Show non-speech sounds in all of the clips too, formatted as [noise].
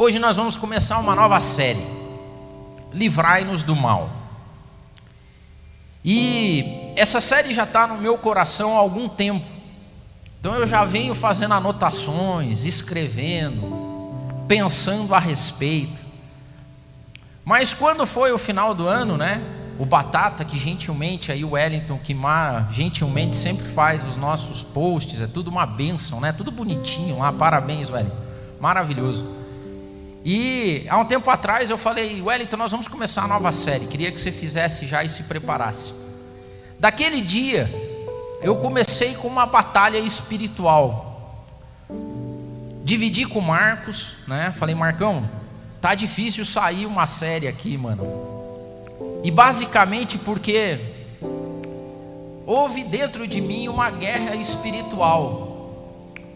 Hoje nós vamos começar uma nova série, Livrai-nos do Mal. E essa série já está no meu coração há algum tempo, então eu já venho fazendo anotações, escrevendo, pensando a respeito. Mas quando foi o final do ano, né? O Batata, que gentilmente aí o Wellington, que gentilmente sempre faz os nossos posts, é tudo uma benção, né? Tudo bonitinho lá, parabéns, Wellington. Maravilhoso. E há um tempo atrás eu falei, Wellington, nós vamos começar a nova série. Queria que você fizesse já e se preparasse. Daquele dia, eu comecei com uma batalha espiritual. Dividi com o Marcos, né? Falei, Marcão, tá difícil sair uma série aqui, mano. E basicamente porque houve dentro de mim uma guerra espiritual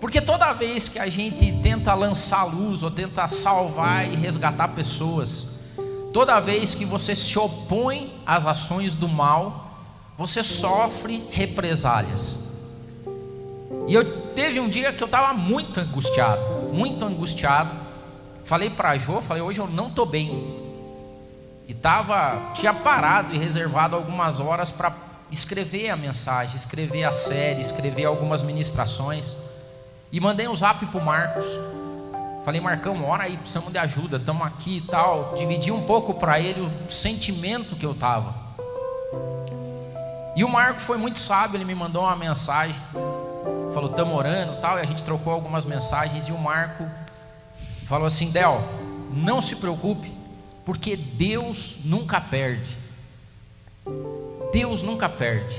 porque toda vez que a gente tenta lançar luz ou tenta salvar e resgatar pessoas, toda vez que você se opõe às ações do mal, você sofre represálias. E eu teve um dia que eu estava muito angustiado, muito angustiado. Falei para Jo, falei, hoje eu não estou bem. E tava, tinha parado e reservado algumas horas para escrever a mensagem, escrever a série, escrever algumas ministrações. E mandei um zap pro Marcos. Falei, Marcão, ora aí, precisamos de ajuda, estamos aqui e tal. Dividi um pouco para ele o sentimento que eu estava. E o Marco foi muito sábio, ele me mandou uma mensagem. Falou, estamos orando tal. E a gente trocou algumas mensagens. E o Marco falou assim: Del, não se preocupe, porque Deus nunca perde. Deus nunca perde.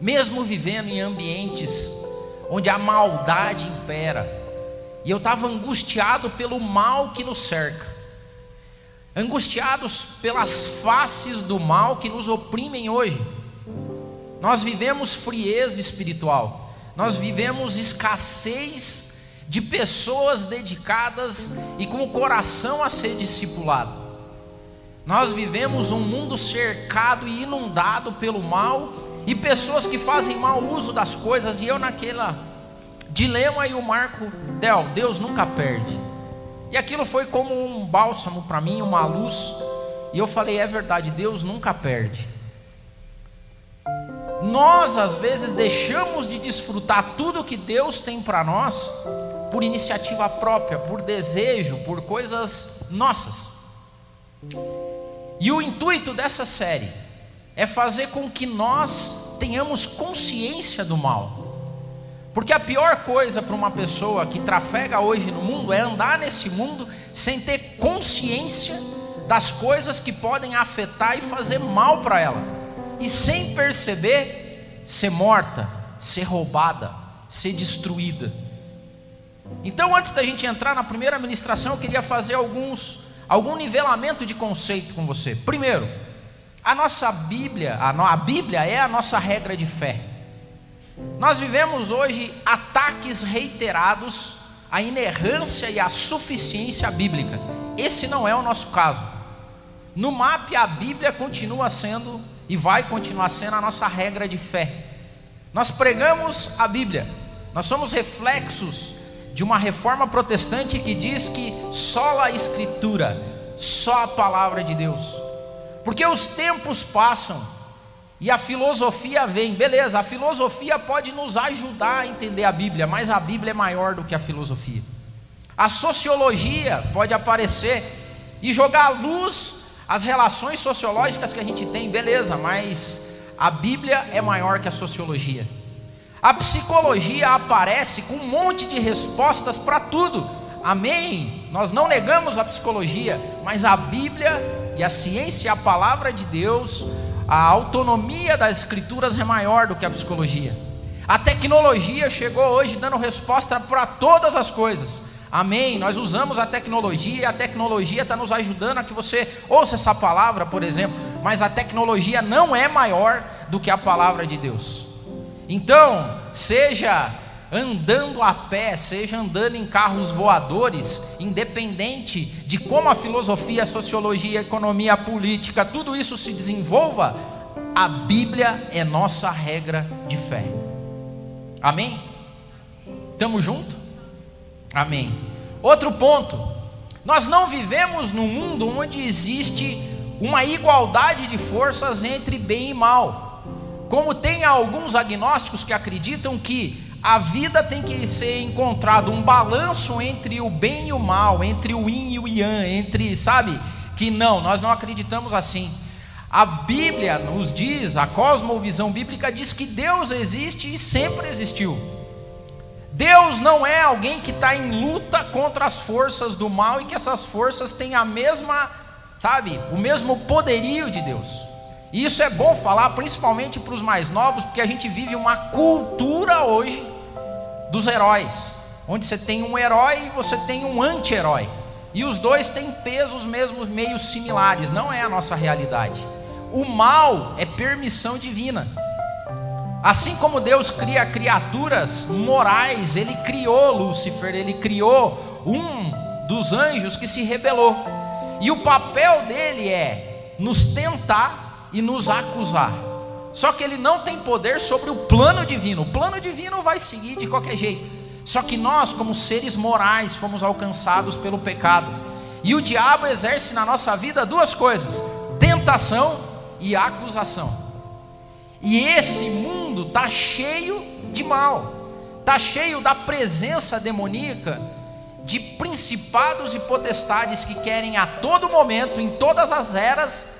Mesmo vivendo em ambientes onde a maldade impera. E eu estava angustiado pelo mal que nos cerca, angustiados pelas faces do mal que nos oprimem hoje. Nós vivemos frieza espiritual, nós vivemos escassez de pessoas dedicadas e com o coração a ser discipulado. Nós vivemos um mundo cercado e inundado pelo mal e pessoas que fazem mau uso das coisas, e eu naquela dilema e o Marco, Del, Deus nunca perde. E aquilo foi como um bálsamo para mim, uma luz. E eu falei, é verdade, Deus nunca perde. Nós às vezes deixamos de desfrutar tudo que Deus tem para nós por iniciativa própria, por desejo, por coisas nossas. E o intuito dessa série é fazer com que nós tenhamos consciência do mal. Porque a pior coisa para uma pessoa que trafega hoje no mundo é andar nesse mundo sem ter consciência das coisas que podem afetar e fazer mal para ela, e sem perceber ser morta, ser roubada, ser destruída. Então, antes da gente entrar na primeira ministração, eu queria fazer alguns algum nivelamento de conceito com você. Primeiro, a nossa Bíblia, a, a Bíblia é a nossa regra de fé. Nós vivemos hoje ataques reiterados à inerrância e à suficiência bíblica. Esse não é o nosso caso. No MAP, a Bíblia continua sendo e vai continuar sendo a nossa regra de fé. Nós pregamos a Bíblia, nós somos reflexos de uma reforma protestante que diz que só a Escritura, só a palavra de Deus. Porque os tempos passam e a filosofia vem, beleza, a filosofia pode nos ajudar a entender a Bíblia, mas a Bíblia é maior do que a filosofia. A sociologia pode aparecer e jogar à luz as relações sociológicas que a gente tem, beleza, mas a Bíblia é maior que a sociologia. A psicologia aparece com um monte de respostas para tudo. Amém? Nós não negamos a psicologia, mas a Bíblia e a ciência e a palavra de Deus, a autonomia das escrituras é maior do que a psicologia. A tecnologia chegou hoje dando resposta para todas as coisas. Amém. Nós usamos a tecnologia e a tecnologia está nos ajudando a que você ouça essa palavra, por exemplo. Mas a tecnologia não é maior do que a palavra de Deus. Então, seja andando a pé, seja andando em carros voadores, independente de como a filosofia, a sociologia, a economia, a política, tudo isso se desenvolva, a Bíblia é nossa regra de fé. Amém? Estamos juntos? Amém. Outro ponto, nós não vivemos num mundo onde existe uma igualdade de forças entre bem e mal. Como tem alguns agnósticos que acreditam que a vida tem que ser encontrado um balanço entre o bem e o mal, entre o yin e o yang, entre, sabe? Que não, nós não acreditamos assim. A Bíblia nos diz, a cosmovisão bíblica diz que Deus existe e sempre existiu. Deus não é alguém que está em luta contra as forças do mal e que essas forças têm a mesma, sabe, o mesmo poderio de Deus. E isso é bom falar, principalmente para os mais novos, porque a gente vive uma cultura hoje dos heróis, onde você tem um herói e você tem um anti-herói. E os dois têm pesos mesmo meio similares, não é a nossa realidade. O mal é permissão divina. Assim como Deus cria criaturas morais, Ele criou Lúcifer, Ele criou um dos anjos que se rebelou. E o papel dele é nos tentar e nos acusar. Só que ele não tem poder sobre o plano divino. O plano divino vai seguir de qualquer jeito. Só que nós, como seres morais, fomos alcançados pelo pecado. E o diabo exerce na nossa vida duas coisas: tentação e acusação. E esse mundo está cheio de mal, está cheio da presença demoníaca de principados e potestades que querem a todo momento, em todas as eras,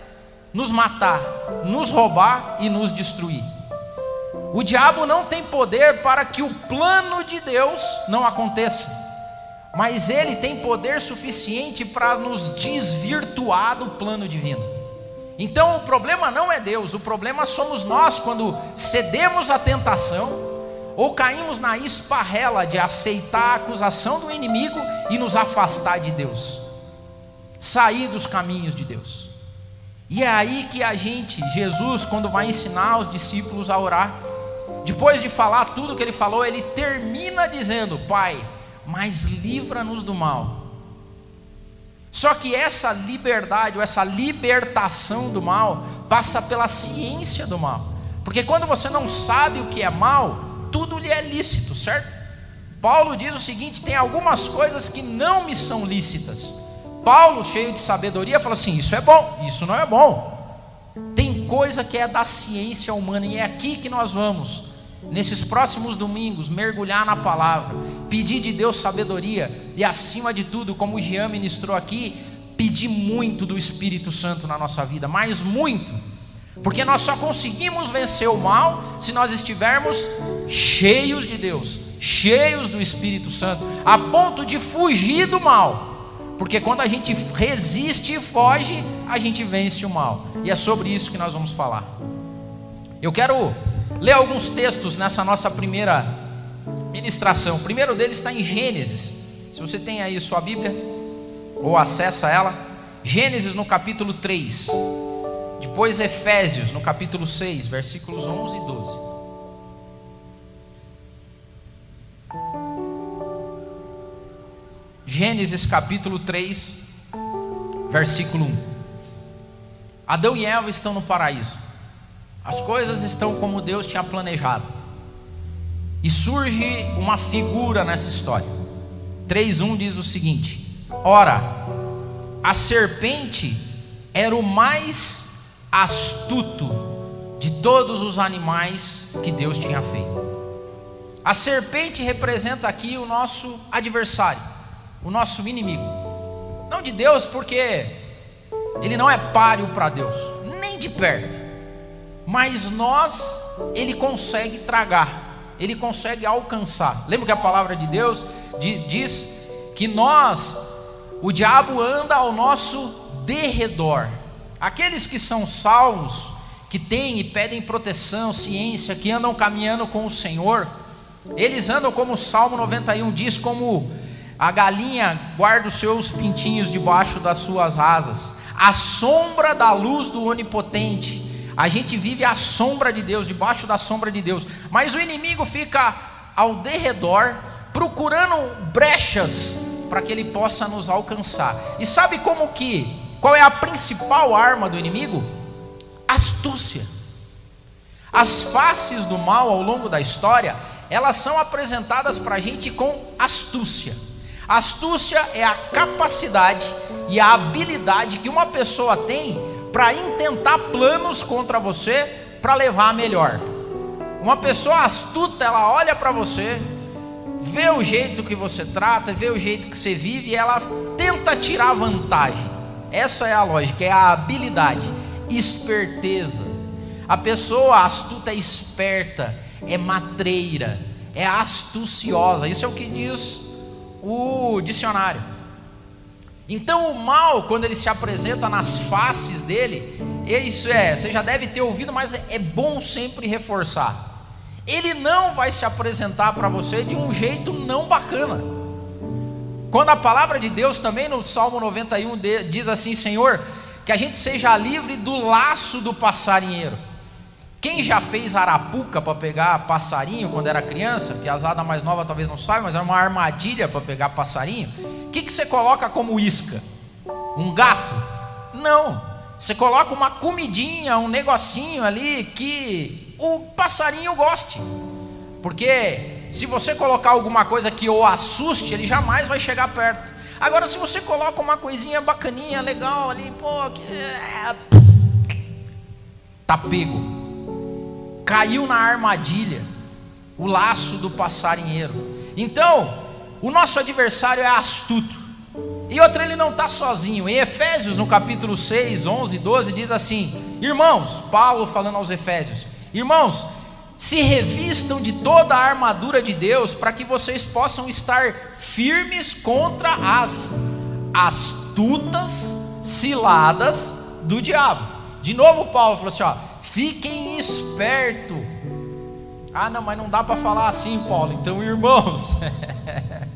nos matar, nos roubar e nos destruir. O diabo não tem poder para que o plano de Deus não aconteça, mas ele tem poder suficiente para nos desvirtuar do plano divino. Então o problema não é Deus, o problema somos nós quando cedemos à tentação ou caímos na esparrela de aceitar a acusação do inimigo e nos afastar de Deus, sair dos caminhos de Deus. E é aí que a gente, Jesus, quando vai ensinar os discípulos a orar, depois de falar tudo que ele falou, ele termina dizendo: Pai, mas livra-nos do mal. Só que essa liberdade, ou essa libertação do mal, passa pela ciência do mal. Porque quando você não sabe o que é mal, tudo lhe é lícito, certo? Paulo diz o seguinte: tem algumas coisas que não me são lícitas, Paulo, cheio de sabedoria, fala assim: isso é bom, isso não é bom. Tem coisa que é da ciência humana, e é aqui que nós vamos, nesses próximos domingos, mergulhar na palavra, pedir de Deus sabedoria, e acima de tudo, como o Jean ministrou aqui, pedir muito do Espírito Santo na nossa vida, mas muito, porque nós só conseguimos vencer o mal se nós estivermos cheios de Deus, cheios do Espírito Santo, a ponto de fugir do mal. Porque quando a gente resiste e foge, a gente vence o mal. E é sobre isso que nós vamos falar. Eu quero ler alguns textos nessa nossa primeira ministração. O primeiro deles está em Gênesis. Se você tem aí sua Bíblia, ou acessa ela, Gênesis no capítulo 3. Depois Efésios no capítulo 6, versículos 11 e 12. Gênesis capítulo 3, versículo 1. Adão e Eva estão no paraíso. As coisas estão como Deus tinha planejado. E surge uma figura nessa história. 3:1 diz o seguinte: Ora, a serpente era o mais astuto de todos os animais que Deus tinha feito. A serpente representa aqui o nosso adversário o nosso inimigo. Não de Deus, porque ele não é páreo para Deus, nem de perto. Mas nós, ele consegue tragar, ele consegue alcançar. Lembra que a palavra de Deus diz que nós, o diabo anda ao nosso derredor. Aqueles que são salvos, que têm e pedem proteção, ciência, que andam caminhando com o Senhor, eles andam como o Salmo 91 diz, como a galinha guarda os seus pintinhos debaixo das suas asas. A sombra da luz do onipotente. A gente vive a sombra de Deus, debaixo da sombra de Deus. Mas o inimigo fica ao derredor, procurando brechas para que ele possa nos alcançar. E sabe como que? Qual é a principal arma do inimigo? Astúcia. As faces do mal ao longo da história, elas são apresentadas para a gente com astúcia. Astúcia é a capacidade e a habilidade que uma pessoa tem para intentar planos contra você para levar a melhor. Uma pessoa astuta, ela olha para você, vê o jeito que você trata, vê o jeito que você vive e ela tenta tirar vantagem. Essa é a lógica, é a habilidade, esperteza. A pessoa astuta é esperta, é matreira, é astuciosa. Isso é o que diz o dicionário. Então o mal, quando ele se apresenta nas faces dele, isso é, você já deve ter ouvido, mas é bom sempre reforçar. Ele não vai se apresentar para você de um jeito não bacana. Quando a palavra de Deus também no Salmo 91 diz assim: Senhor, que a gente seja livre do laço do passarinheiro. Quem já fez arapuca para pegar passarinho quando era criança? Piazada mais nova talvez não saiba, mas era uma armadilha para pegar passarinho. O que, que você coloca como isca? Um gato? Não. Você coloca uma comidinha, um negocinho ali que o passarinho goste. Porque se você colocar alguma coisa que o assuste, ele jamais vai chegar perto. Agora, se você coloca uma coisinha bacaninha, legal ali, pô, que... É, tá pego caiu na armadilha, o laço do passarinheiro. Então, o nosso adversário é astuto. E outra, ele não está sozinho. Em Efésios, no capítulo 6, 11, 12, diz assim: Irmãos, Paulo falando aos Efésios, irmãos, se revistam de toda a armadura de Deus, para que vocês possam estar firmes contra as astutas ciladas do diabo. De novo, Paulo falou assim: ó, Fiquem esperto. Ah, não, mas não dá para falar assim, Paulo. Então, irmãos,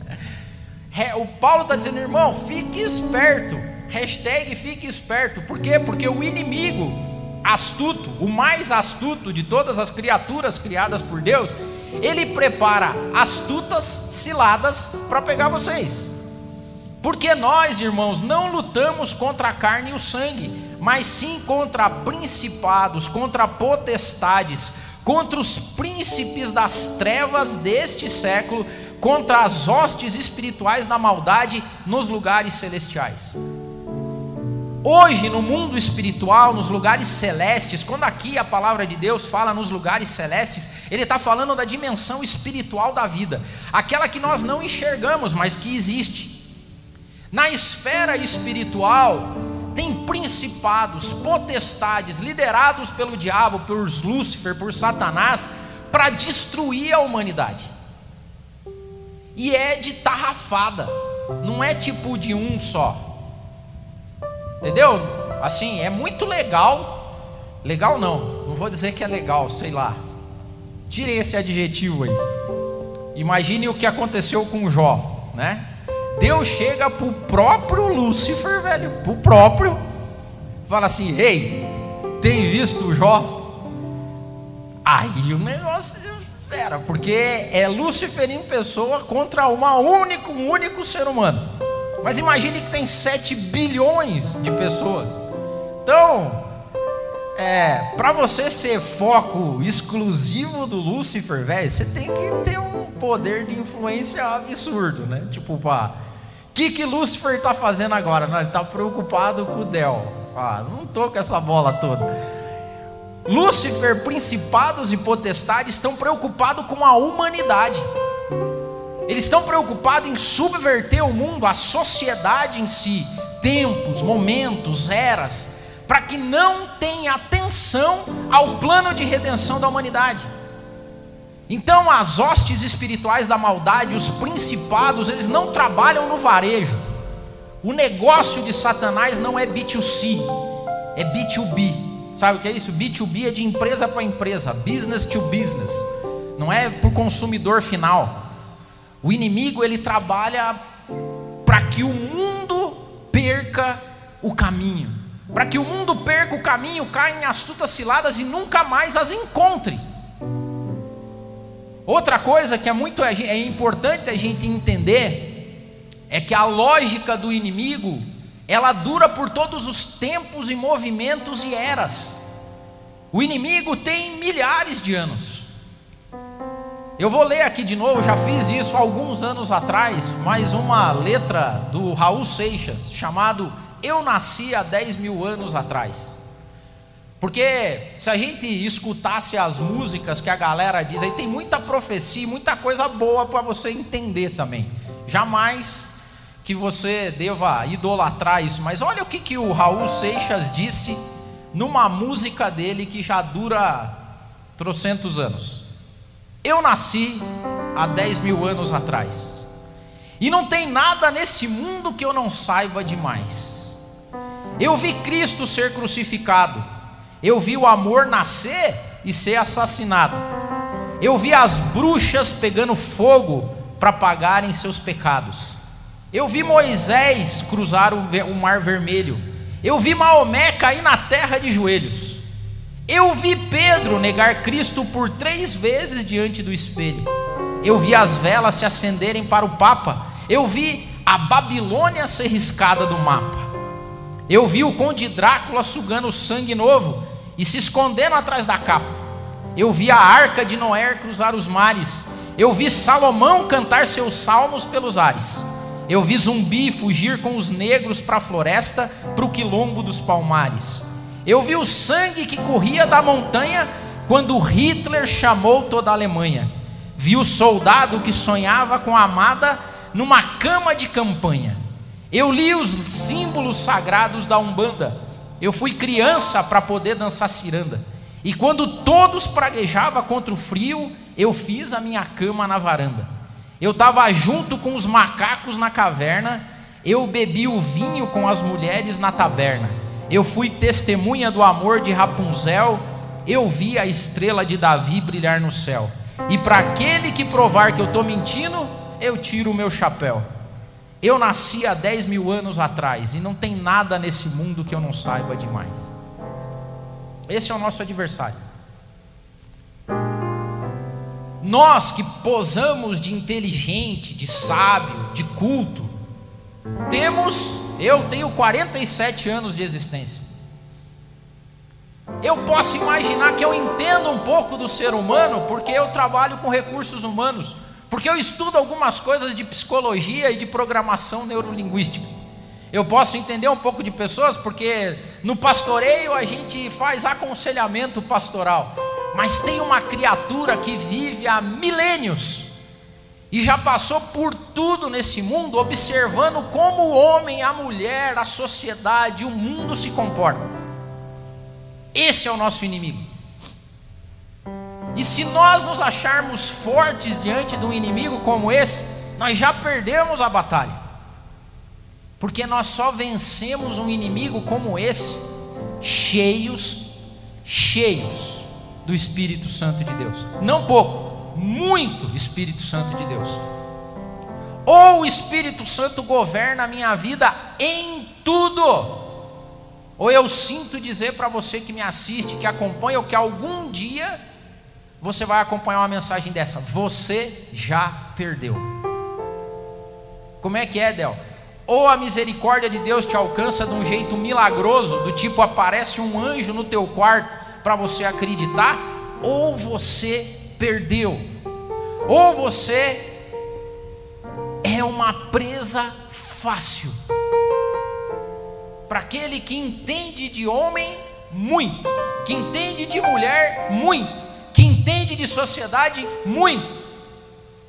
[laughs] o Paulo está dizendo, irmão, fique esperto. Hashtag fique esperto. Por quê? Porque o inimigo astuto, o mais astuto de todas as criaturas criadas por Deus, ele prepara astutas ciladas para pegar vocês. Porque nós, irmãos, não lutamos contra a carne e o sangue, mas sim contra principados, contra potestades, contra os príncipes das trevas deste século, contra as hostes espirituais da maldade nos lugares celestiais. Hoje, no mundo espiritual, nos lugares celestes, quando aqui a palavra de Deus fala nos lugares celestes, Ele está falando da dimensão espiritual da vida, aquela que nós não enxergamos, mas que existe. Na esfera espiritual, tem principados, potestades, liderados pelo diabo, por Lúcifer, por Satanás, para destruir a humanidade. E é de tarrafada, não é tipo de um só. Entendeu? Assim, é muito legal. Legal não, não vou dizer que é legal, sei lá. Tire esse adjetivo aí. Imagine o que aconteceu com Jó, né? Deus chega para o próprio Lúcifer, velho, para o próprio, fala assim: Ei, tem visto Jó? Aí o negócio fera, porque é Lúcifer em pessoa contra uma único, um único ser humano. Mas imagine que tem 7 bilhões de pessoas. Então, é, para você ser foco exclusivo do Lúcifer, velho, você tem que ter um poder de influência absurdo, né? Tipo, para que, que Lúcifer está fazendo agora? Não, ele está preocupado com o Del. Ah, não estou com essa bola toda. Lúcifer, principados e potestades estão preocupados com a humanidade. Eles estão preocupados em subverter o mundo, a sociedade em si, tempos, momentos, eras, para que não tenha atenção ao plano de redenção da humanidade. Então, as hostes espirituais da maldade, os principados, eles não trabalham no varejo. O negócio de Satanás não é B2C, é B2B. Sabe o que é isso? B2B é de empresa para empresa, business to business. Não é para o consumidor final. O inimigo ele trabalha para que o mundo perca o caminho, para que o mundo perca o caminho, caia em astutas ciladas e nunca mais as encontre. Outra coisa que é muito é importante a gente entender é que a lógica do inimigo ela dura por todos os tempos e movimentos e eras. O inimigo tem milhares de anos. Eu vou ler aqui de novo, já fiz isso alguns anos atrás, mais uma letra do Raul Seixas, chamado Eu Nasci há 10 mil anos atrás. Porque se a gente escutasse as músicas que a galera diz, aí tem muita profecia, muita coisa boa para você entender também. Jamais que você deva idolatrar isso, mas olha o que, que o Raul Seixas disse numa música dele que já dura trocentos anos. Eu nasci há 10 mil anos atrás, e não tem nada nesse mundo que eu não saiba demais. Eu vi Cristo ser crucificado, eu vi o amor nascer e ser assassinado, eu vi as bruxas pegando fogo para pagarem seus pecados, eu vi Moisés cruzar o mar vermelho, eu vi Maomé cair na terra de joelhos. Eu vi Pedro negar Cristo por três vezes diante do espelho. Eu vi as velas se acenderem para o Papa. Eu vi a Babilônia ser riscada do mapa. Eu vi o Conde Drácula sugando sangue novo e se escondendo atrás da capa. Eu vi a arca de Noé cruzar os mares. Eu vi Salomão cantar seus salmos pelos ares. Eu vi zumbi fugir com os negros para a floresta, para o quilombo dos palmares. Eu vi o sangue que corria da montanha quando Hitler chamou toda a Alemanha. Vi o soldado que sonhava com a amada numa cama de campanha. Eu li os símbolos sagrados da Umbanda. Eu fui criança para poder dançar ciranda. E quando todos praguejavam contra o frio, eu fiz a minha cama na varanda. Eu estava junto com os macacos na caverna. Eu bebi o vinho com as mulheres na taberna. Eu fui testemunha do amor de Rapunzel, eu vi a estrela de Davi brilhar no céu. E para aquele que provar que eu estou mentindo, eu tiro o meu chapéu. Eu nasci há 10 mil anos atrás e não tem nada nesse mundo que eu não saiba demais. Esse é o nosso adversário. Nós que posamos de inteligente, de sábio, de culto, temos eu tenho 47 anos de existência. Eu posso imaginar que eu entendo um pouco do ser humano, porque eu trabalho com recursos humanos, porque eu estudo algumas coisas de psicologia e de programação neurolinguística. Eu posso entender um pouco de pessoas, porque no pastoreio a gente faz aconselhamento pastoral, mas tem uma criatura que vive há milênios e já passou por tudo nesse mundo, observando como o homem, a mulher, a sociedade, o mundo se comportam. Esse é o nosso inimigo. E se nós nos acharmos fortes diante de um inimigo como esse, nós já perdemos a batalha. Porque nós só vencemos um inimigo como esse, cheios, cheios do Espírito Santo de Deus. Não pouco muito Espírito Santo de Deus. Ou o Espírito Santo governa a minha vida em tudo. Ou eu sinto dizer para você que me assiste, que acompanha, ou que algum dia você vai acompanhar uma mensagem dessa: você já perdeu. Como é que é, Del? Ou a misericórdia de Deus te alcança de um jeito milagroso, do tipo aparece um anjo no teu quarto para você acreditar, ou você perdeu. Ou você é uma presa fácil. Para aquele que entende de homem muito, que entende de mulher muito, entende de sociedade muito,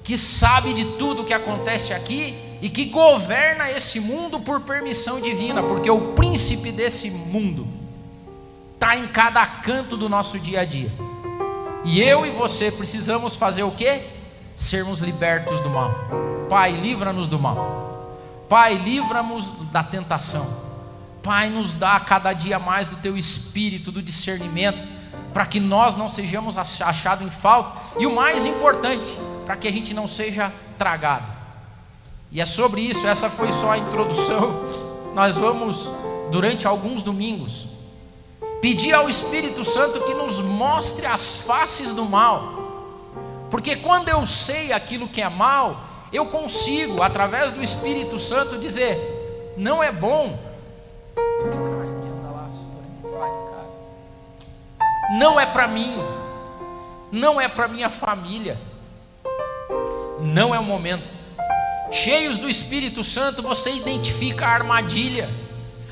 que sabe de tudo que acontece aqui e que governa esse mundo por permissão divina, porque o príncipe desse mundo está em cada canto do nosso dia a dia. E eu e você precisamos fazer o quê? Sermos libertos do mal. Pai, livra-nos do mal. Pai, livra-nos da tentação. Pai, nos dá cada dia mais do teu espírito, do discernimento, para que nós não sejamos achados em falta. E o mais importante, para que a gente não seja tragado. E é sobre isso, essa foi só a introdução. Nós vamos, durante alguns domingos, Pedir ao Espírito Santo que nos mostre as faces do mal. Porque quando eu sei aquilo que é mal, eu consigo, através do Espírito Santo, dizer: não é bom. Não é para mim, não é para minha família, Não é o momento. Cheios do Espírito Santo, você identifica a armadilha,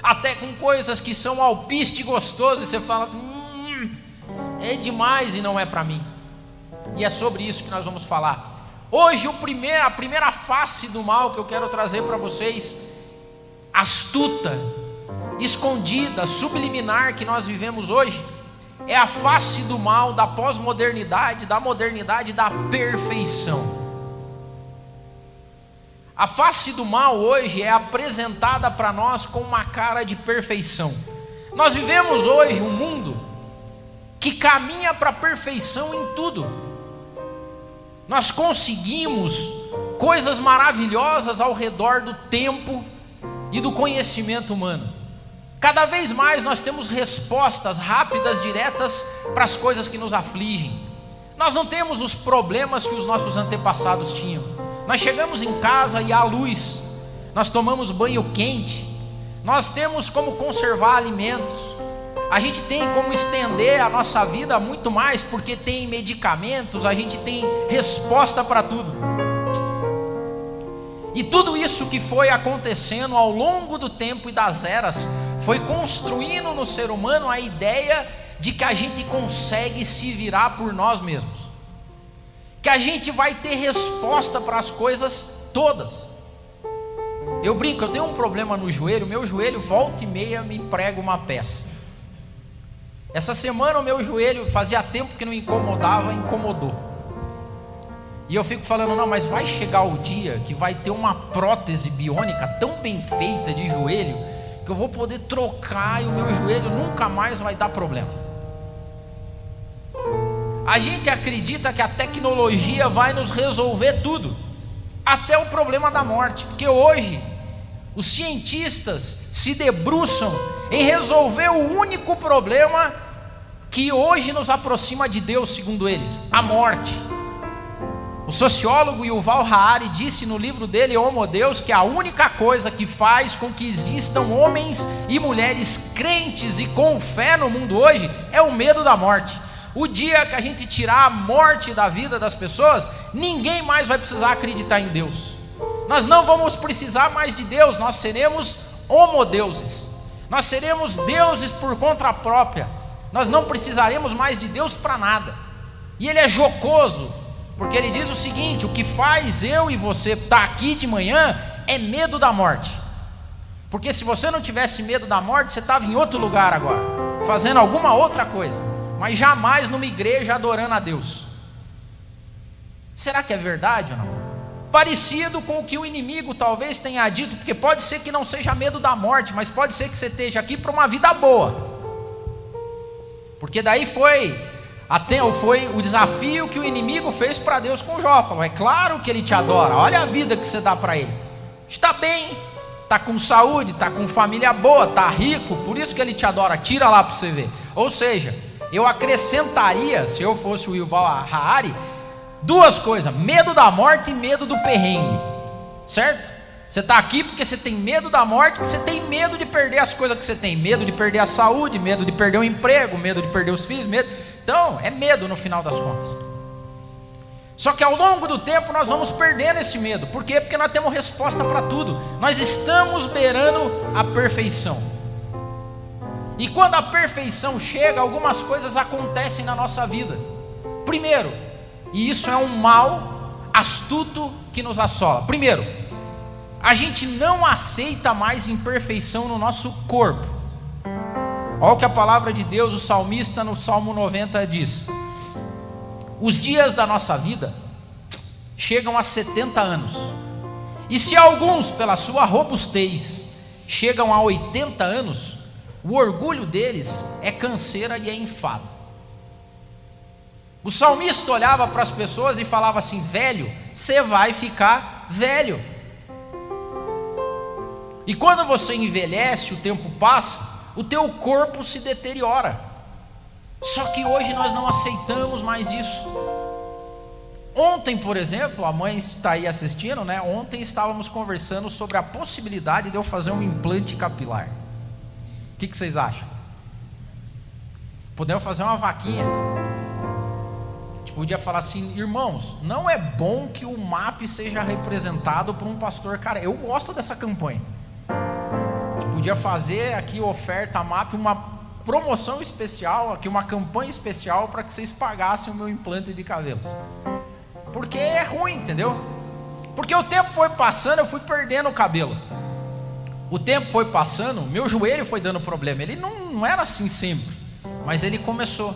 até com coisas que são alpiste gostoso, e você fala assim: hum, é demais e não é para mim. E é sobre isso que nós vamos falar. Hoje, primeiro, a primeira face do mal que eu quero trazer para vocês, astuta, escondida, subliminar que nós vivemos hoje, é a face do mal da pós-modernidade, da modernidade, da perfeição. A face do mal hoje é apresentada para nós com uma cara de perfeição. Nós vivemos hoje um mundo que caminha para a perfeição em tudo. Nós conseguimos coisas maravilhosas ao redor do tempo e do conhecimento humano. Cada vez mais nós temos respostas rápidas, diretas para as coisas que nos afligem. Nós não temos os problemas que os nossos antepassados tinham. Nós chegamos em casa e há luz, nós tomamos banho quente, nós temos como conservar alimentos, a gente tem como estender a nossa vida muito mais, porque tem medicamentos, a gente tem resposta para tudo. E tudo isso que foi acontecendo ao longo do tempo e das eras, foi construindo no ser humano a ideia de que a gente consegue se virar por nós mesmos que a gente vai ter resposta para as coisas todas. Eu brinco, eu tenho um problema no joelho, meu joelho volta e meia me prega uma peça. Essa semana o meu joelho fazia tempo que não incomodava, incomodou. E eu fico falando, não, mas vai chegar o dia que vai ter uma prótese biônica tão bem feita de joelho que eu vou poder trocar e o meu joelho nunca mais vai dar problema. A gente acredita que a tecnologia vai nos resolver tudo, até o problema da morte, porque hoje os cientistas se debruçam em resolver o único problema que hoje nos aproxima de Deus, segundo eles, a morte. O sociólogo Yuval Harari disse no livro dele, Homo Deus, que a única coisa que faz com que existam homens e mulheres crentes e com fé no mundo hoje é o medo da morte. O dia que a gente tirar a morte da vida das pessoas, ninguém mais vai precisar acreditar em Deus. Nós não vamos precisar mais de Deus, nós seremos homodeuses. Nós seremos deuses por conta própria. Nós não precisaremos mais de Deus para nada. E ele é jocoso, porque ele diz o seguinte: o que faz eu e você estar tá aqui de manhã é medo da morte. Porque se você não tivesse medo da morte, você estava em outro lugar agora, fazendo alguma outra coisa mas jamais numa igreja adorando a Deus. Será que é verdade ou não? Parecido com o que o inimigo talvez tenha dito, porque pode ser que não seja medo da morte, mas pode ser que você esteja aqui para uma vida boa. Porque daí foi até foi o desafio que o inimigo fez para Deus com Jó. Falou, é claro que ele te adora. Olha a vida que você dá para ele. Está bem, está com saúde, está com família boa, está rico, por isso que ele te adora. Tira lá para você ver. Ou seja, eu acrescentaria, se eu fosse o Yuval Harari, duas coisas: medo da morte e medo do perrengue. Certo? Você está aqui porque você tem medo da morte, porque você tem medo de perder as coisas que você tem, medo de perder a saúde, medo de perder o emprego, medo de perder os filhos, medo. Então, é medo no final das contas. Só que ao longo do tempo nós vamos perdendo esse medo. Por quê? Porque nós temos resposta para tudo. Nós estamos beirando a perfeição. E quando a perfeição chega, algumas coisas acontecem na nossa vida. Primeiro, e isso é um mal astuto que nos assola. Primeiro, a gente não aceita mais imperfeição no nosso corpo. Olha o que a palavra de Deus, o salmista no Salmo 90 diz: Os dias da nossa vida chegam a 70 anos, e se alguns, pela sua robustez, chegam a 80 anos, o orgulho deles é canseira e é enfado. O salmista olhava para as pessoas e falava assim: velho, você vai ficar velho. E quando você envelhece, o tempo passa, o teu corpo se deteriora. Só que hoje nós não aceitamos mais isso. Ontem, por exemplo, a mãe está aí assistindo, né? Ontem estávamos conversando sobre a possibilidade de eu fazer um implante capilar. O que, que vocês acham? Podemos fazer uma vaquinha. gente podia falar assim, irmãos, não é bom que o MAP seja representado por um pastor cara. Eu gosto dessa campanha. Podia fazer aqui oferta MAP uma promoção especial, aqui uma campanha especial para que vocês pagassem o meu implante de cabelos. Porque é ruim, entendeu? Porque o tempo foi passando, eu fui perdendo o cabelo. O tempo foi passando, meu joelho foi dando problema. Ele não, não era assim sempre, mas ele começou.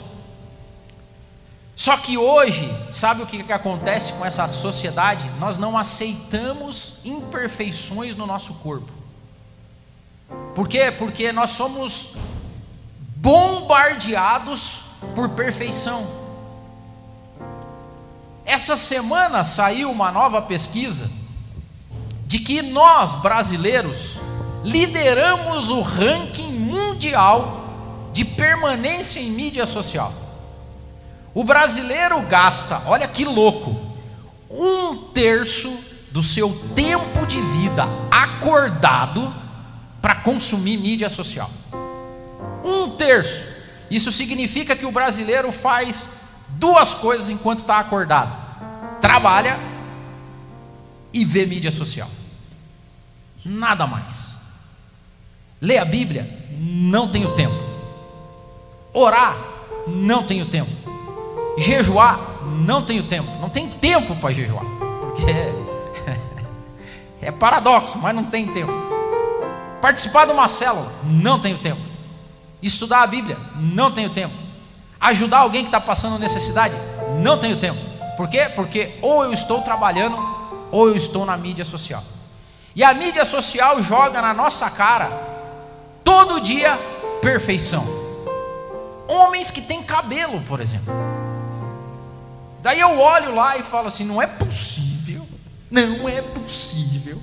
Só que hoje, sabe o que, que acontece com essa sociedade? Nós não aceitamos imperfeições no nosso corpo. Por quê? Porque nós somos bombardeados por perfeição. Essa semana saiu uma nova pesquisa de que nós, brasileiros, lideramos o ranking mundial de permanência em mídia social. O brasileiro gasta, olha que louco, um terço do seu tempo de vida acordado para consumir mídia social. Um terço. Isso significa que o brasileiro faz duas coisas enquanto está acordado: trabalha e vê mídia social. Nada mais. Lê a Bíblia, não tenho tempo. Orar, não tenho tempo. Jejuar, não tenho tempo. Não tem tempo para jejuar. Porque [laughs] é, paradoxo, mas não tem tempo. Participar de uma célula, não tenho tempo. Estudar a Bíblia, não tenho tempo. Ajudar alguém que está passando necessidade, não tenho tempo. Por quê? Porque ou eu estou trabalhando, ou eu estou na mídia social. E a mídia social joga na nossa cara, todo dia, perfeição. Homens que têm cabelo, por exemplo. Daí eu olho lá e falo assim: não é possível, não é possível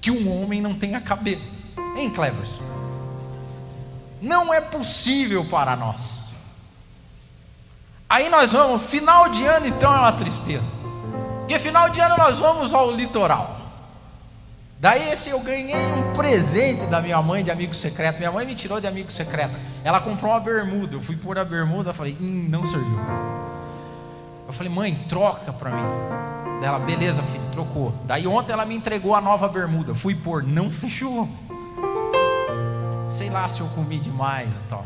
que um homem não tenha cabelo. Hein, Cleverson? Não é possível para nós. Aí nós vamos, final de ano então é uma tristeza. Porque final de ano nós vamos ao litoral. Daí esse eu ganhei um presente da minha mãe de amigo secreto. Minha mãe me tirou de amigo secreto. Ela comprou uma bermuda. Eu fui pôr a bermuda, falei, hum, não serviu. Eu falei, mãe, troca para mim. Ela, beleza, filho, trocou. Daí ontem ela me entregou a nova bermuda. Fui pôr, não fechou. Sei lá se eu comi demais e tal.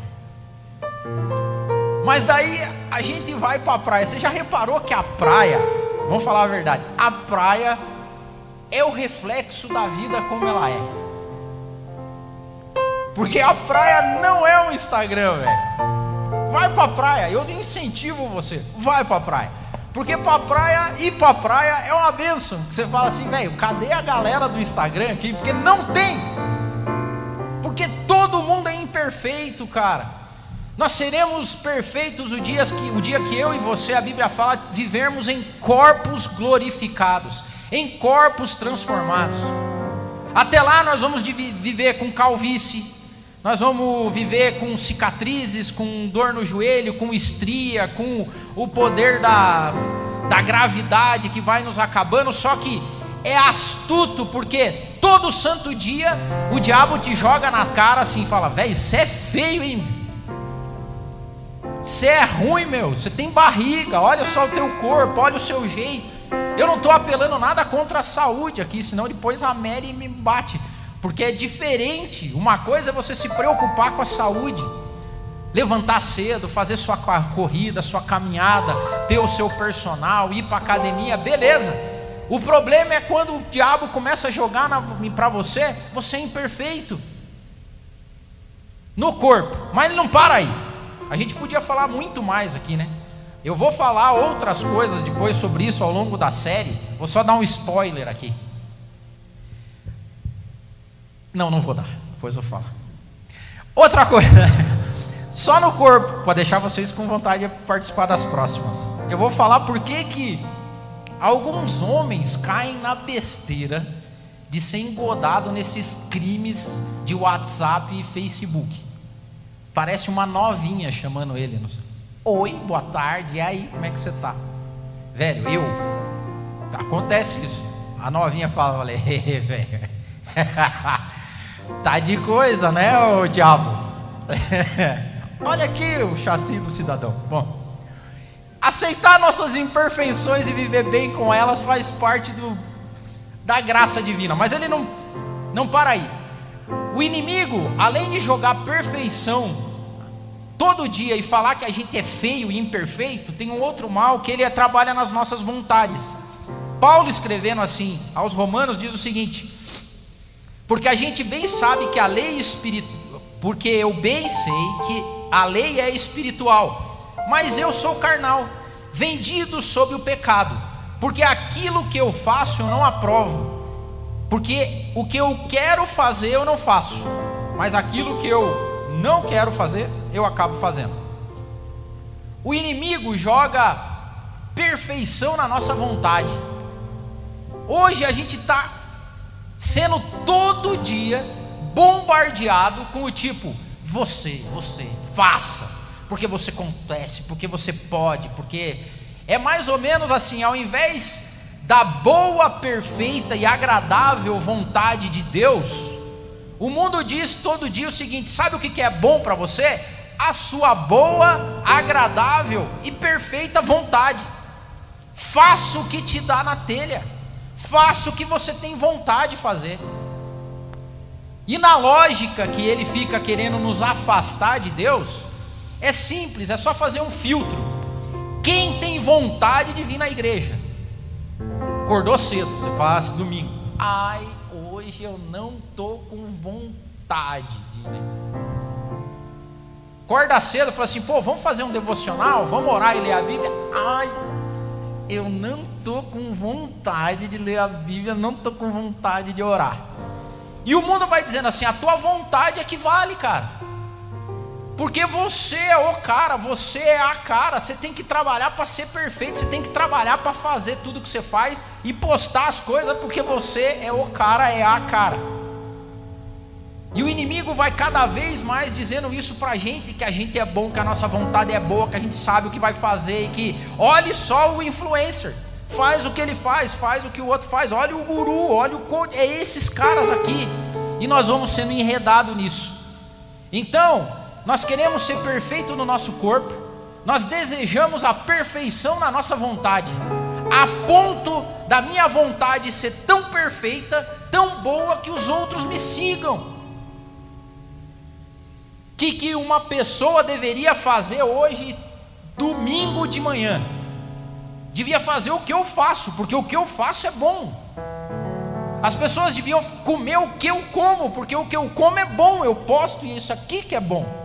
Mas daí a gente vai para a praia. Você já reparou que a praia, vamos falar a verdade, a praia é o reflexo da vida como ela é. Porque a praia não é um Instagram, velho. Vai para a praia, eu incentivo você, vai para a praia. Porque para a praia, ir para a praia é uma benção. Você fala assim, velho, cadê a galera do Instagram aqui? Porque não tem. Porque todo mundo é imperfeito, cara. Nós seremos perfeitos o dia que, o dia que eu e você, a Bíblia fala, vivermos em corpos glorificados, em corpos transformados. Até lá nós vamos viver com calvície, nós vamos viver com cicatrizes, com dor no joelho, com estria, com o poder da, da gravidade que vai nos acabando. Só que é astuto, porque todo santo dia o diabo te joga na cara assim fala: velho, você é feio, hein? Você é ruim, meu. Você tem barriga. Olha só o teu corpo, olha o seu jeito. Eu não estou apelando nada contra a saúde aqui, senão depois a Mary me bate porque é diferente. Uma coisa é você se preocupar com a saúde, levantar cedo, fazer sua corrida, sua caminhada, ter o seu personal, ir para academia, beleza. O problema é quando o diabo começa a jogar para você, você é imperfeito no corpo, mas ele não para aí. A gente podia falar muito mais aqui, né? Eu vou falar outras coisas depois sobre isso ao longo da série. Vou só dar um spoiler aqui. Não, não vou dar. Depois eu falo. Outra coisa. [laughs] Só no corpo, para deixar vocês com vontade de participar das próximas. Eu vou falar por que que alguns homens caem na besteira de ser engodado nesses crimes de WhatsApp e Facebook. Parece uma novinha chamando ele. Não sei. Oi, boa tarde. E aí, como é que você tá? Velho, eu. Acontece isso. A novinha fala, falei, [laughs] velho. [laughs] Tá de coisa, né, o diabo? [laughs] Olha aqui o chassi do cidadão. Bom, Aceitar nossas imperfeições e viver bem com elas faz parte do, da graça divina. Mas ele não, não para aí. O inimigo, além de jogar perfeição todo dia e falar que a gente é feio e imperfeito, tem um outro mal que ele trabalha nas nossas vontades. Paulo escrevendo assim aos Romanos diz o seguinte: porque a gente bem sabe que a lei espiritual, porque eu bem sei que a lei é espiritual mas eu sou carnal, vendido sob o pecado, porque aquilo que eu faço eu não aprovo, porque o que eu quero fazer eu não faço, mas aquilo que eu não quero fazer eu acabo fazendo. O inimigo joga perfeição na nossa vontade. Hoje a gente está sendo todo dia bombardeado com o tipo: você, você, faça, porque você acontece, porque você pode, porque é mais ou menos assim, ao invés da boa, perfeita e agradável vontade de Deus, o mundo diz todo dia o seguinte: sabe o que é bom para você? A sua boa, agradável e perfeita vontade. Faça o que te dá na telha, faça o que você tem vontade de fazer. E na lógica que ele fica querendo nos afastar de Deus, é simples, é só fazer um filtro. Quem tem vontade de vir na igreja? Acordou cedo, você faz domingo. Ai, hoje eu não tô com vontade de ir. Acorda cedo, fala assim, pô, vamos fazer um devocional, vamos orar e ler a Bíblia. Ai, eu não tô com vontade de ler a Bíblia, não tô com vontade de orar. E o mundo vai dizendo assim, a tua vontade é que vale, cara. Porque você é o cara, você é a cara, você tem que trabalhar para ser perfeito, você tem que trabalhar para fazer tudo que você faz e postar as coisas, porque você é o cara, é a cara. E o inimigo vai cada vez mais dizendo isso para a gente: que a gente é bom, que a nossa vontade é boa, que a gente sabe o que vai fazer, e que olhe só o influencer, faz o que ele faz, faz o que o outro faz, olha o guru, olha o é esses caras aqui, e nós vamos sendo enredados nisso. Então, nós queremos ser perfeito no nosso corpo, nós desejamos a perfeição na nossa vontade, a ponto da minha vontade ser tão perfeita, tão boa que os outros me sigam. Que que uma pessoa deveria fazer hoje, domingo de manhã? Devia fazer o que eu faço, porque o que eu faço é bom. As pessoas deviam comer o que eu como, porque o que eu como é bom, eu posto isso aqui que é bom.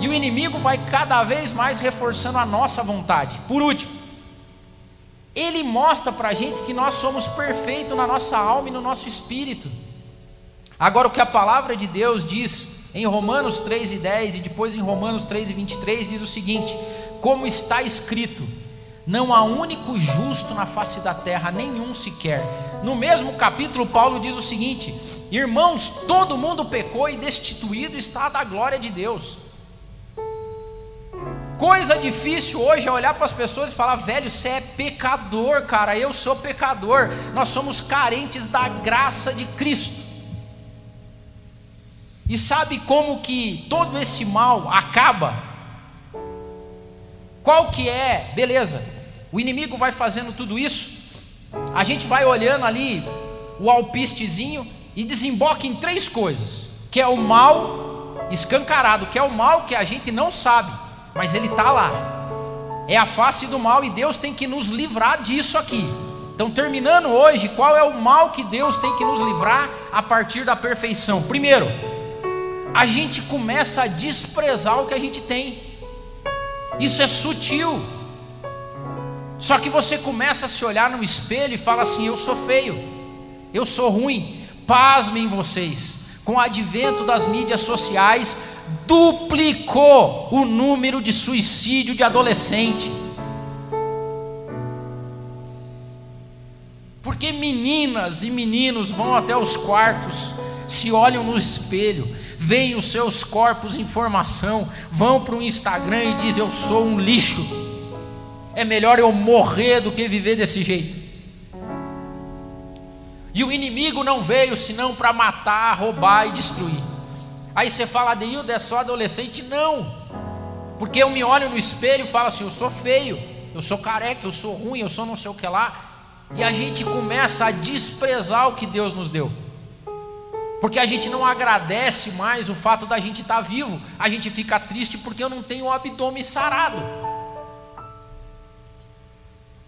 E o inimigo vai cada vez mais reforçando a nossa vontade. Por último, ele mostra para a gente que nós somos perfeitos na nossa alma e no nosso espírito. Agora, o que a palavra de Deus diz em Romanos 3 e 10 e depois em Romanos 3 e 23 diz o seguinte: Como está escrito, não há único justo na face da terra, nenhum sequer. No mesmo capítulo, Paulo diz o seguinte: Irmãos, todo mundo pecou e destituído está da glória de Deus. Coisa difícil hoje é olhar para as pessoas e falar, velho, você é pecador, cara, eu sou pecador. Nós somos carentes da graça de Cristo. E sabe como que todo esse mal acaba? Qual que é? Beleza. O inimigo vai fazendo tudo isso. A gente vai olhando ali o alpistezinho e desemboca em três coisas, que é o mal escancarado, que é o mal que a gente não sabe mas ele está lá. É a face do mal e Deus tem que nos livrar disso aqui. Então, terminando hoje, qual é o mal que Deus tem que nos livrar a partir da perfeição? Primeiro, a gente começa a desprezar o que a gente tem. Isso é sutil. Só que você começa a se olhar no espelho e fala assim: Eu sou feio, eu sou ruim. Pasmem vocês, com o advento das mídias sociais, duplicou o número de suicídio de adolescente. Porque meninas e meninos vão até os quartos, se olham no espelho, veem os seus corpos em formação, vão para o Instagram e dizem: Eu sou um lixo, é melhor eu morrer do que viver desse jeito. E o inimigo não veio senão para matar, roubar e destruir. Aí você fala, Adeildo, é só adolescente? Não, porque eu me olho no espelho e falo assim: eu sou feio, eu sou careca, eu sou ruim, eu sou não sei o que lá. E a gente começa a desprezar o que Deus nos deu. Porque a gente não agradece mais o fato da gente estar tá vivo. A gente fica triste porque eu não tenho o abdômen sarado.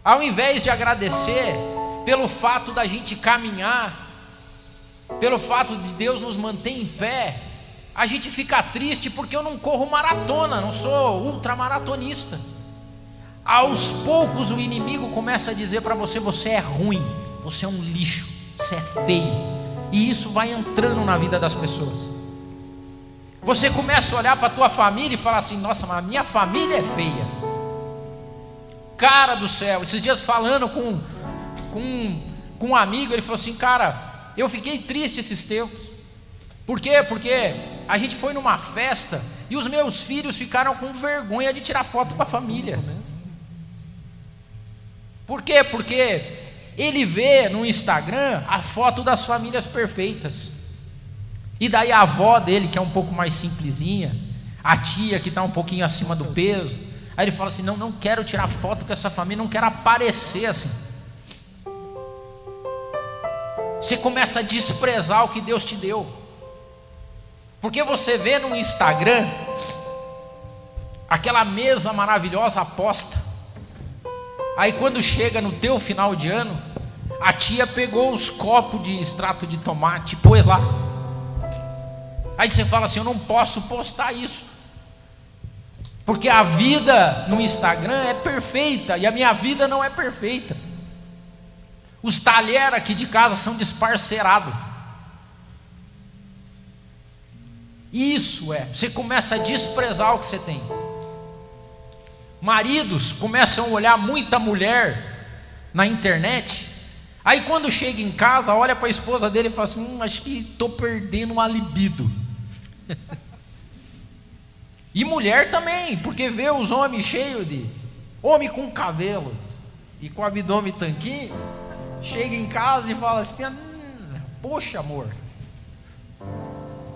Ao invés de agradecer pelo fato da gente caminhar, pelo fato de Deus nos manter em pé, a gente fica triste porque eu não corro maratona, não sou ultramaratonista. Aos poucos o inimigo começa a dizer para você: você é ruim, você é um lixo, você é feio. E isso vai entrando na vida das pessoas. Você começa a olhar para a tua família e falar assim: nossa, mas a minha família é feia. Cara do céu, esses dias falando com, com, com um amigo, ele falou assim: cara, eu fiquei triste esses tempos. Por quê? Porque a gente foi numa festa e os meus filhos ficaram com vergonha de tirar foto com a família. Por quê? Porque ele vê no Instagram a foto das famílias perfeitas. E daí a avó dele, que é um pouco mais simplesinha, a tia que está um pouquinho acima do peso, aí ele fala assim: não, não quero tirar foto com essa família, não quero aparecer assim. Você começa a desprezar o que Deus te deu. Porque você vê no Instagram aquela mesa maravilhosa aposta. Aí quando chega no teu final de ano, a tia pegou os copos de extrato de tomate, pôs lá. Aí você fala assim: "Eu não posso postar isso". Porque a vida no Instagram é perfeita e a minha vida não é perfeita. Os talheres aqui de casa são desparcerados. Isso é, você começa a desprezar o que você tem. Maridos começam a olhar muita mulher na internet. Aí quando chega em casa, olha para a esposa dele e fala assim: hum, acho que estou perdendo uma libido. [laughs] e mulher também, porque vê os homens cheios de homem com cabelo e com abdômen tanquinho, chega em casa e fala assim: hum, poxa amor,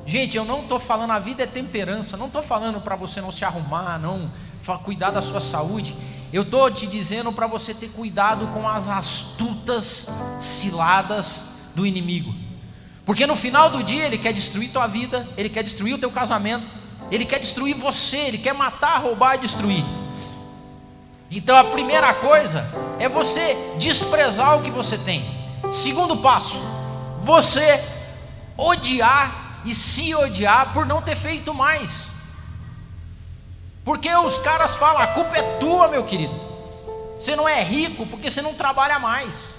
Gente, eu não estou falando, a vida é temperança, não estou falando para você não se arrumar, não cuidar da sua saúde. Eu estou te dizendo para você ter cuidado com as astutas ciladas do inimigo. Porque no final do dia ele quer destruir tua vida, ele quer destruir o teu casamento, ele quer destruir você, ele quer matar, roubar e destruir. Então a primeira coisa é você desprezar o que você tem. Segundo passo, você odiar e se odiar por não ter feito mais. Porque os caras falam: a culpa é tua, meu querido. Você não é rico porque você não trabalha mais.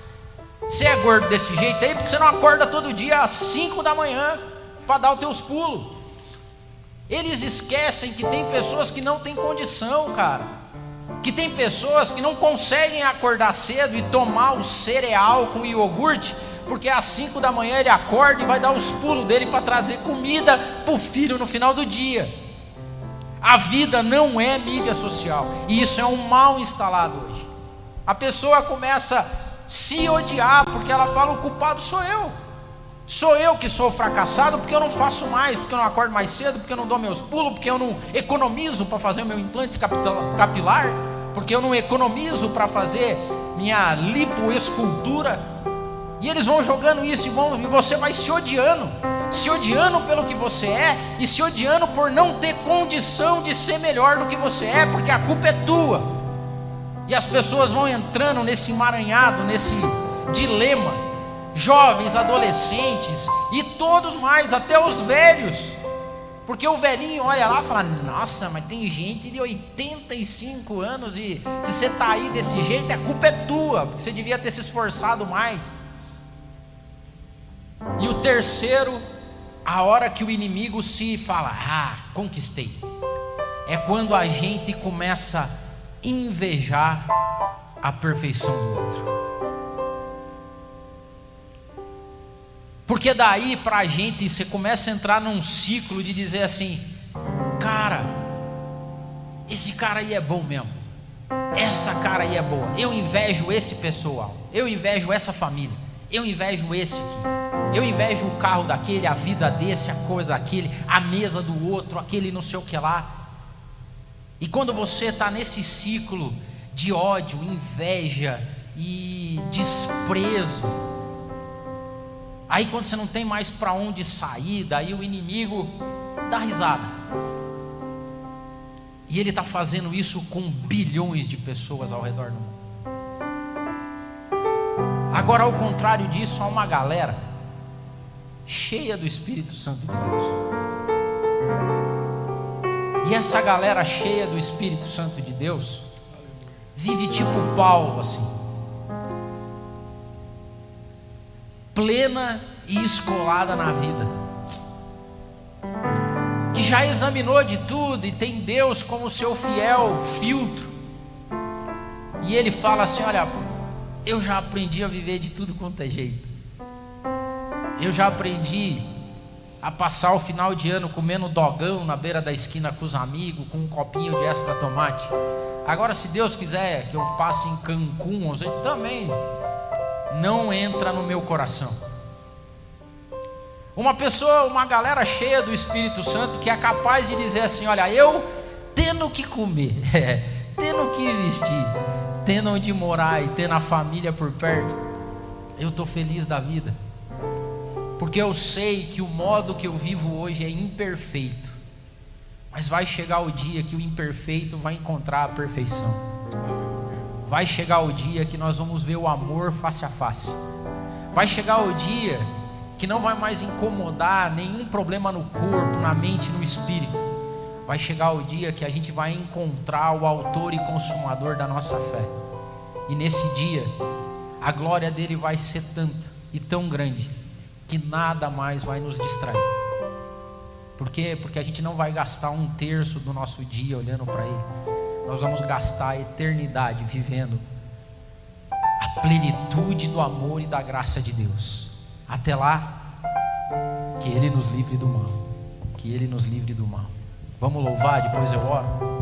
Você é gordo desse jeito aí porque você não acorda todo dia às 5 da manhã para dar os teus pulos. Eles esquecem que tem pessoas que não têm condição, cara. Que tem pessoas que não conseguem acordar cedo e tomar o cereal com iogurte porque às 5 da manhã ele acorda e vai dar os pulos dele para trazer comida para o filho no final do dia. A vida não é mídia social, e isso é um mal instalado hoje. A pessoa começa a se odiar porque ela fala: o culpado sou eu. Sou eu que sou fracassado porque eu não faço mais, porque eu não acordo mais cedo, porque eu não dou meus pulos, porque eu não economizo para fazer meu implante capilar, porque eu não economizo para fazer minha lipoescultura. E eles vão jogando isso e, vão, e você vai se odiando, se odiando pelo que você é e se odiando por não ter condição de ser melhor do que você é, porque a culpa é tua. E as pessoas vão entrando nesse emaranhado, nesse dilema. Jovens, adolescentes e todos mais, até os velhos. Porque o velhinho olha lá e fala: Nossa, mas tem gente de 85 anos e se você está aí desse jeito, a culpa é tua, porque você devia ter se esforçado mais. E o terceiro, a hora que o inimigo se fala, ah, conquistei. É quando a gente começa a invejar a perfeição do outro. Porque daí para a gente você começa a entrar num ciclo de dizer assim, cara, esse cara aí é bom mesmo. Essa cara aí é boa. Eu invejo esse pessoal. Eu invejo essa família. Eu invejo esse aqui. Eu invejo o carro daquele, a vida desse, a coisa daquele, a mesa do outro, aquele não sei o que lá. E quando você está nesse ciclo de ódio, inveja e desprezo. Aí quando você não tem mais para onde sair, daí o inimigo dá risada. E ele está fazendo isso com bilhões de pessoas ao redor do mundo. Agora, ao contrário disso, há uma galera cheia do Espírito Santo de Deus. E essa galera cheia do Espírito Santo de Deus vive tipo Paulo, assim, plena e escolada na vida, que já examinou de tudo e tem Deus como seu fiel filtro, e ele fala assim: Olha, eu já aprendi a viver de tudo quanto é jeito, eu já aprendi a passar o final de ano comendo dogão na beira da esquina com os amigos, com um copinho de extra tomate. Agora, se Deus quiser que eu passe em Cancún, também não entra no meu coração. Uma pessoa, uma galera cheia do Espírito Santo que é capaz de dizer assim: olha, eu tendo que comer, [laughs] tendo que vestir, tendo onde morar e tendo a família por perto, eu estou feliz da vida porque eu sei que o modo que eu vivo hoje é imperfeito, mas vai chegar o dia que o imperfeito vai encontrar a perfeição. Vai chegar o dia que nós vamos ver o amor face a face. Vai chegar o dia que não vai mais incomodar nenhum problema no corpo, na mente, no espírito. Vai chegar o dia que a gente vai encontrar o autor e consumador da nossa fé. E nesse dia, a glória dele vai ser tanta e tão grande que nada mais vai nos distrair. Por quê? Porque a gente não vai gastar um terço do nosso dia olhando para Ele. Nós vamos gastar a eternidade vivendo a plenitude do amor e da graça de Deus. Até lá, que Ele nos livre do mal. Que Ele nos livre do mal. Vamos louvar, depois eu oro.